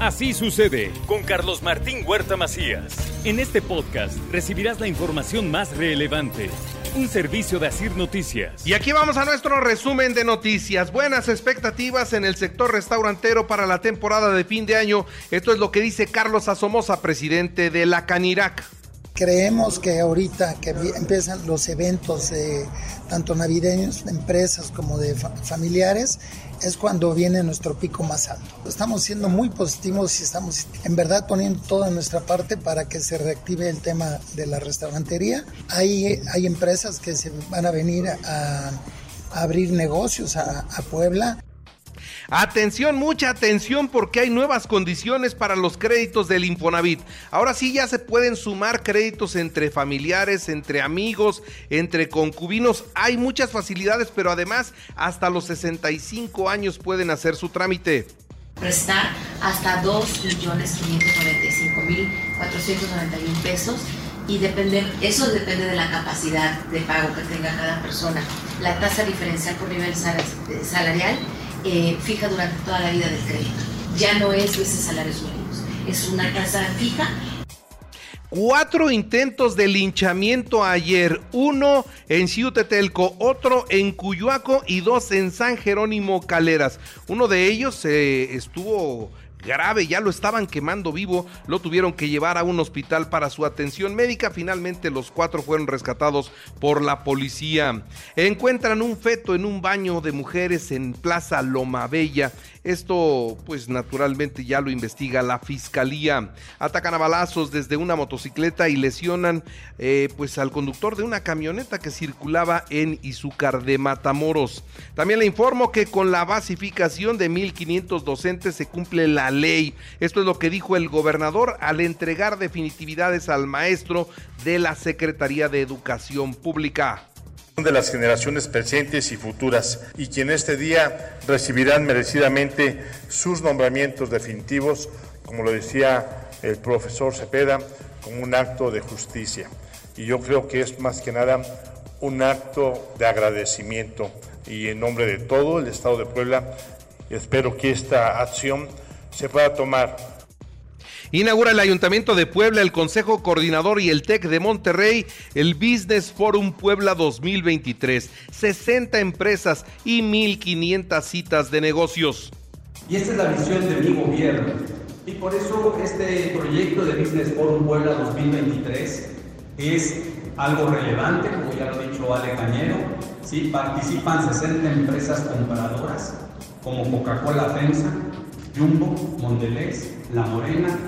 Así sucede con Carlos Martín Huerta Macías. En este podcast recibirás la información más relevante. Un servicio de Asir Noticias. Y aquí vamos a nuestro resumen de noticias. Buenas expectativas en el sector restaurantero para la temporada de fin de año. Esto es lo que dice Carlos Asomosa, presidente de la Canirac. Creemos que ahorita que empiezan los eventos tanto navideños de empresas como de familiares, es cuando viene nuestro pico más alto. Estamos siendo muy positivos y estamos en verdad poniendo toda nuestra parte para que se reactive el tema de la restaurantería. Hay, hay empresas que se van a venir a, abrir negocios a, a Puebla. Atención, mucha atención porque hay nuevas condiciones para los créditos del Infonavit. Ahora sí ya se pueden sumar créditos entre familiares, entre amigos, entre concubinos. Hay muchas facilidades, pero además hasta los 65 años pueden hacer su trámite prestar hasta 2.595.491 pesos y depender, eso depende de la capacidad de pago que tenga cada persona. La tasa diferencial por nivel salarial eh, fija durante toda la vida del crédito. Ya no es veces salarios mínimos, es una tasa fija. Cuatro intentos de linchamiento ayer, uno en Ciutetelco, otro en Cuyuaco y dos en San Jerónimo Caleras. Uno de ellos eh, estuvo grave, ya lo estaban quemando vivo, lo tuvieron que llevar a un hospital para su atención médica. Finalmente los cuatro fueron rescatados por la policía. Encuentran un feto en un baño de mujeres en Plaza Loma Bella. Esto, pues naturalmente ya lo investiga la fiscalía. Atacan a balazos desde una motocicleta y lesionan, eh, pues, al conductor de una camioneta que circulaba en Izúcar de Matamoros. También le informo que con la basificación de 1.500 docentes se cumple la ley. Esto es lo que dijo el gobernador al entregar definitividades al maestro de la Secretaría de Educación Pública de las generaciones presentes y futuras y quien este día recibirán merecidamente sus nombramientos definitivos, como lo decía el profesor Cepeda, como un acto de justicia. Y yo creo que es más que nada un acto de agradecimiento y en nombre de todo el Estado de Puebla espero que esta acción se pueda tomar Inaugura el Ayuntamiento de Puebla, el Consejo Coordinador y el TEC de Monterrey el Business Forum Puebla 2023. 60 empresas y 1.500 citas de negocios. Y esta es la visión de mi gobierno. Y por eso este proyecto de Business Forum Puebla 2023 es algo relevante, como ya lo ha dicho Ale Cañero. ¿sí? Participan 60 empresas comparadoras como Coca-Cola FEMSA, Jumbo, Mondelez, La Morena,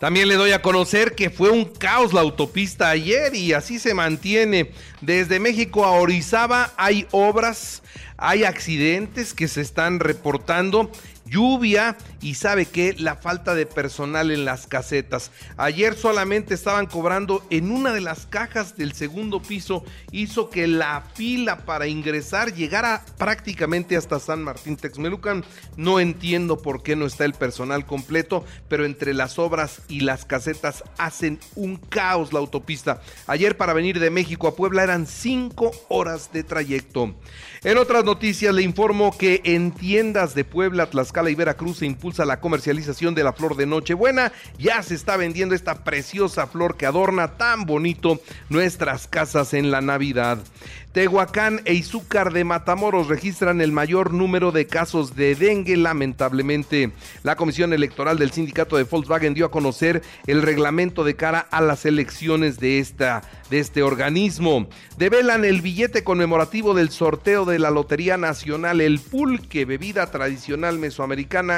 También le doy a conocer que fue un caos la autopista ayer y así se mantiene. Desde México a Orizaba hay obras, hay accidentes que se están reportando lluvia y sabe que la falta de personal en las casetas. Ayer solamente estaban cobrando en una de las cajas del segundo piso, hizo que la fila para ingresar llegara prácticamente hasta San Martín Texmelucan. No entiendo por qué no está el personal completo, pero entre las obras y las casetas hacen un caos la autopista. Ayer para venir de México a Puebla eran cinco horas de trayecto. En otras noticias le informo que en tiendas de Puebla, Tlaxcala y Veracruz se impulsa la comercialización de la flor de Nochebuena. Ya se está vendiendo esta preciosa flor que adorna tan bonito nuestras casas en la Navidad. Tehuacán e Izúcar de Matamoros registran el mayor número de casos de dengue, lamentablemente. La Comisión Electoral del Sindicato de Volkswagen dio a conocer el reglamento de cara a las elecciones de, esta, de este organismo. Develan el billete conmemorativo del sorteo de la Lotería Nacional. El pulque, bebida tradicional mesoamericana,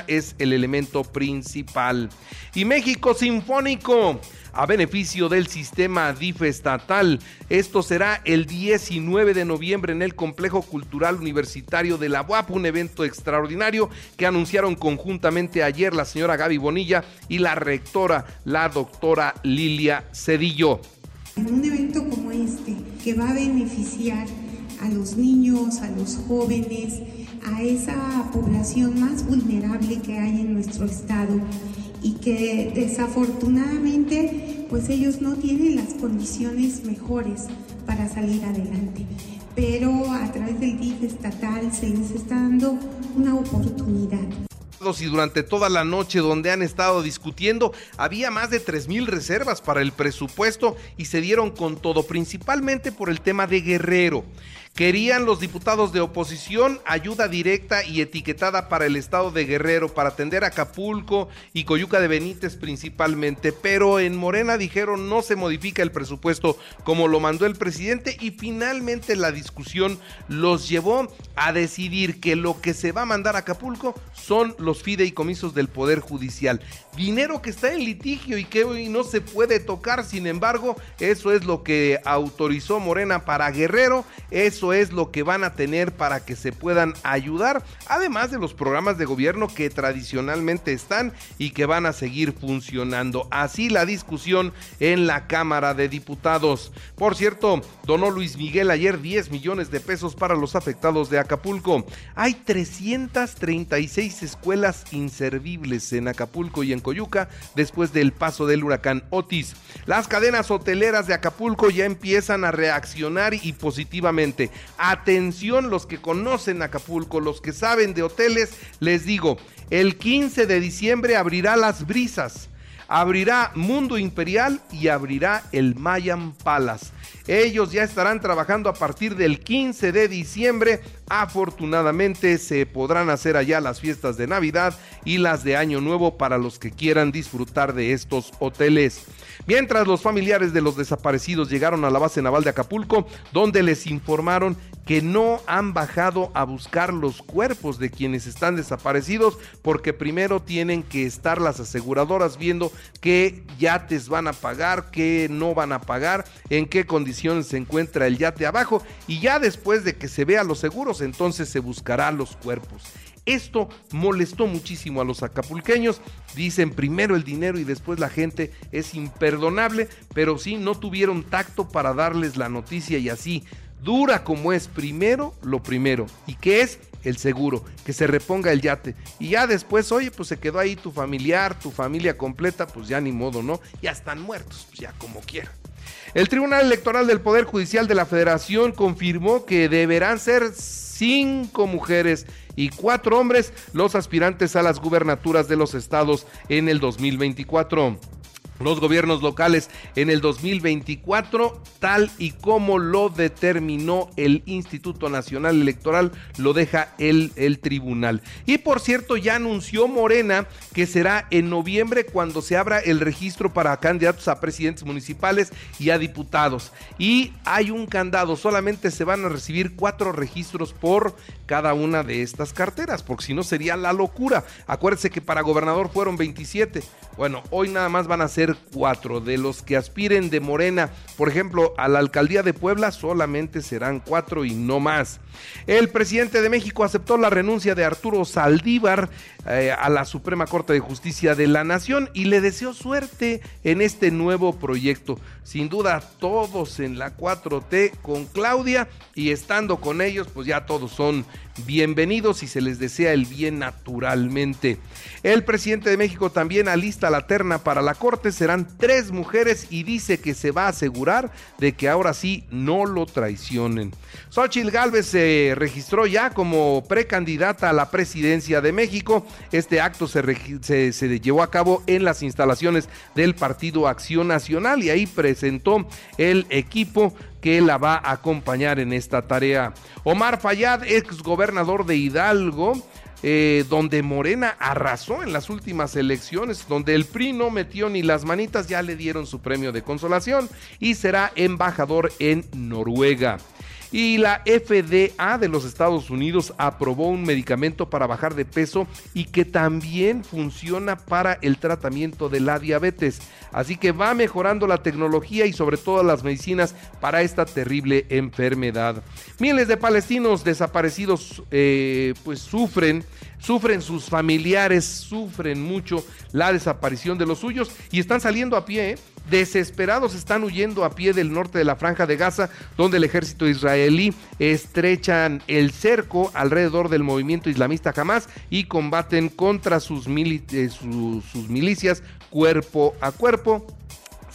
es el elemento principal. Y México Sinfónico a beneficio del sistema DIF estatal. Esto será el 19 de noviembre en el Complejo Cultural Universitario de la UAP, un evento extraordinario que anunciaron conjuntamente ayer la señora Gaby Bonilla y la rectora, la doctora Lilia Cedillo. En un evento como este, que va a beneficiar a los niños, a los jóvenes, a esa población más vulnerable que hay en nuestro estado y que desafortunadamente pues ellos no tienen las condiciones mejores para salir adelante. Pero a través del DIF estatal se les está dando una oportunidad y durante toda la noche donde han estado discutiendo, había más de 3 mil reservas para el presupuesto y se dieron con todo, principalmente por el tema de Guerrero. Querían los diputados de oposición ayuda directa y etiquetada para el estado de Guerrero, para atender Acapulco y Coyuca de Benítez principalmente, pero en Morena dijeron no se modifica el presupuesto como lo mandó el presidente y finalmente la discusión los llevó a decidir que lo que se va a mandar a Acapulco son los fideicomisos del Poder Judicial. Dinero que está en litigio y que hoy no se puede tocar, sin embargo, eso es lo que autorizó Morena para Guerrero. Eso es lo que van a tener para que se puedan ayudar, además de los programas de gobierno que tradicionalmente están y que van a seguir funcionando. Así la discusión en la Cámara de Diputados. Por cierto, donó Luis Miguel ayer 10 millones de pesos para los afectados de Acapulco. Hay 336 escuelas inservibles en Acapulco y en Coyuca después del paso del huracán Otis. Las cadenas hoteleras de Acapulco ya empiezan a reaccionar y positivamente. Atención los que conocen Acapulco, los que saben de hoteles, les digo, el 15 de diciembre abrirá las brisas, abrirá Mundo Imperial y abrirá el Mayan Palace. Ellos ya estarán trabajando a partir del 15 de diciembre. Afortunadamente se podrán hacer allá las fiestas de Navidad y las de Año Nuevo para los que quieran disfrutar de estos hoteles. Mientras los familiares de los desaparecidos llegaron a la base naval de Acapulco, donde les informaron que no han bajado a buscar los cuerpos de quienes están desaparecidos porque primero tienen que estar las aseguradoras viendo qué yates van a pagar, qué no van a pagar, en qué condiciones se encuentra el yate abajo y ya después de que se vean los seguros entonces se buscará los cuerpos. Esto molestó muchísimo a los acapulqueños. Dicen primero el dinero y después la gente es imperdonable, pero sí no tuvieron tacto para darles la noticia y así, dura como es, primero lo primero. ¿Y qué es? El seguro, que se reponga el yate. Y ya después, oye, pues se quedó ahí tu familiar, tu familia completa, pues ya ni modo, ¿no? Ya están muertos, pues ya como quieran. El Tribunal Electoral del Poder Judicial de la Federación confirmó que deberán ser cinco mujeres y cuatro hombres los aspirantes a las gubernaturas de los estados en el 2024 los gobiernos locales en el 2024, tal y como lo determinó el Instituto Nacional Electoral, lo deja el, el tribunal. Y por cierto, ya anunció Morena que será en noviembre cuando se abra el registro para candidatos a presidentes municipales y a diputados. Y hay un candado, solamente se van a recibir cuatro registros por cada una de estas carteras, porque si no sería la locura. Acuérdense que para gobernador fueron 27. Bueno, hoy nada más van a ser cuatro. De los que aspiren de Morena, por ejemplo, a la alcaldía de Puebla, solamente serán cuatro y no más. El presidente de México aceptó la renuncia de Arturo Saldívar eh, a la Suprema Corte de Justicia de la Nación y le deseó suerte en este nuevo proyecto. Sin duda, todos en la 4T con Claudia y estando con ellos, pues ya todos son bienvenidos y se les desea el bien naturalmente. El presidente de México también alista la terna para la Corte, serán tres mujeres y dice que se va a asegurar de que ahora sí no lo traicionen. Xochitl Gálvez se registró ya como precandidata a la presidencia de México. Este acto se, se llevó a cabo en las instalaciones del Partido Acción Nacional y ahí presentó el equipo que la va a acompañar en esta tarea. Omar Fayad, ex gobernador de Hidalgo, eh, donde Morena arrasó en las últimas elecciones, donde el PRI no metió ni las manitas, ya le dieron su premio de consolación y será embajador en Noruega. Y la FDA de los Estados Unidos aprobó un medicamento para bajar de peso y que también funciona para el tratamiento de la diabetes. Así que va mejorando la tecnología y sobre todo las medicinas para esta terrible enfermedad. Miles de palestinos desaparecidos eh, pues sufren sufren sus familiares, sufren mucho la desaparición de los suyos y están saliendo a pie, ¿eh? Desesperados están huyendo a pie del norte de la franja de Gaza, donde el ejército israelí estrechan el cerco alrededor del movimiento islamista Hamas y combaten contra sus, sus milicias cuerpo a cuerpo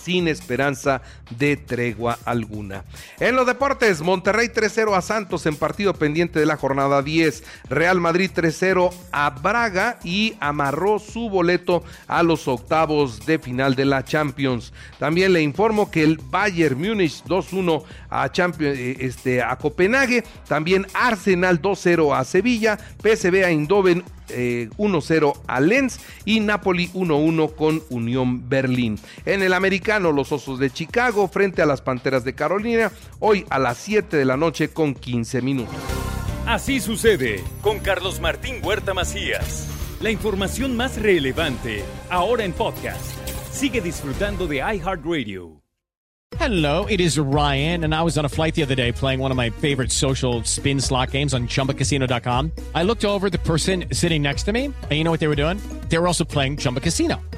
sin esperanza de tregua alguna. En los deportes, Monterrey 3-0 a Santos en partido pendiente de la jornada 10. Real Madrid 3-0 a Braga y amarró su boleto a los octavos de final de la Champions. También le informo que el Bayern Múnich 2-1 a, eh, este, a Copenhague. También Arsenal 2-0 a Sevilla. PSV a Eindhoven 1-0 eh, a Lens y Napoli 1-1 con Unión Berlín. En el americano, los Osos de Chicago frente a las Panteras de Carolina, hoy a las 7 de la noche con 15 minutos. Así sucede con Carlos Martín Huerta Macías. La información más relevante, ahora en podcast. Sigue disfrutando de iHeartRadio. Hello, it is Ryan, and I was on a flight the other day playing one of my favorite social spin slot games on chumbacasino.com. I looked over the person sitting next to me, and you know what they were doing? They were also playing Chumba Casino.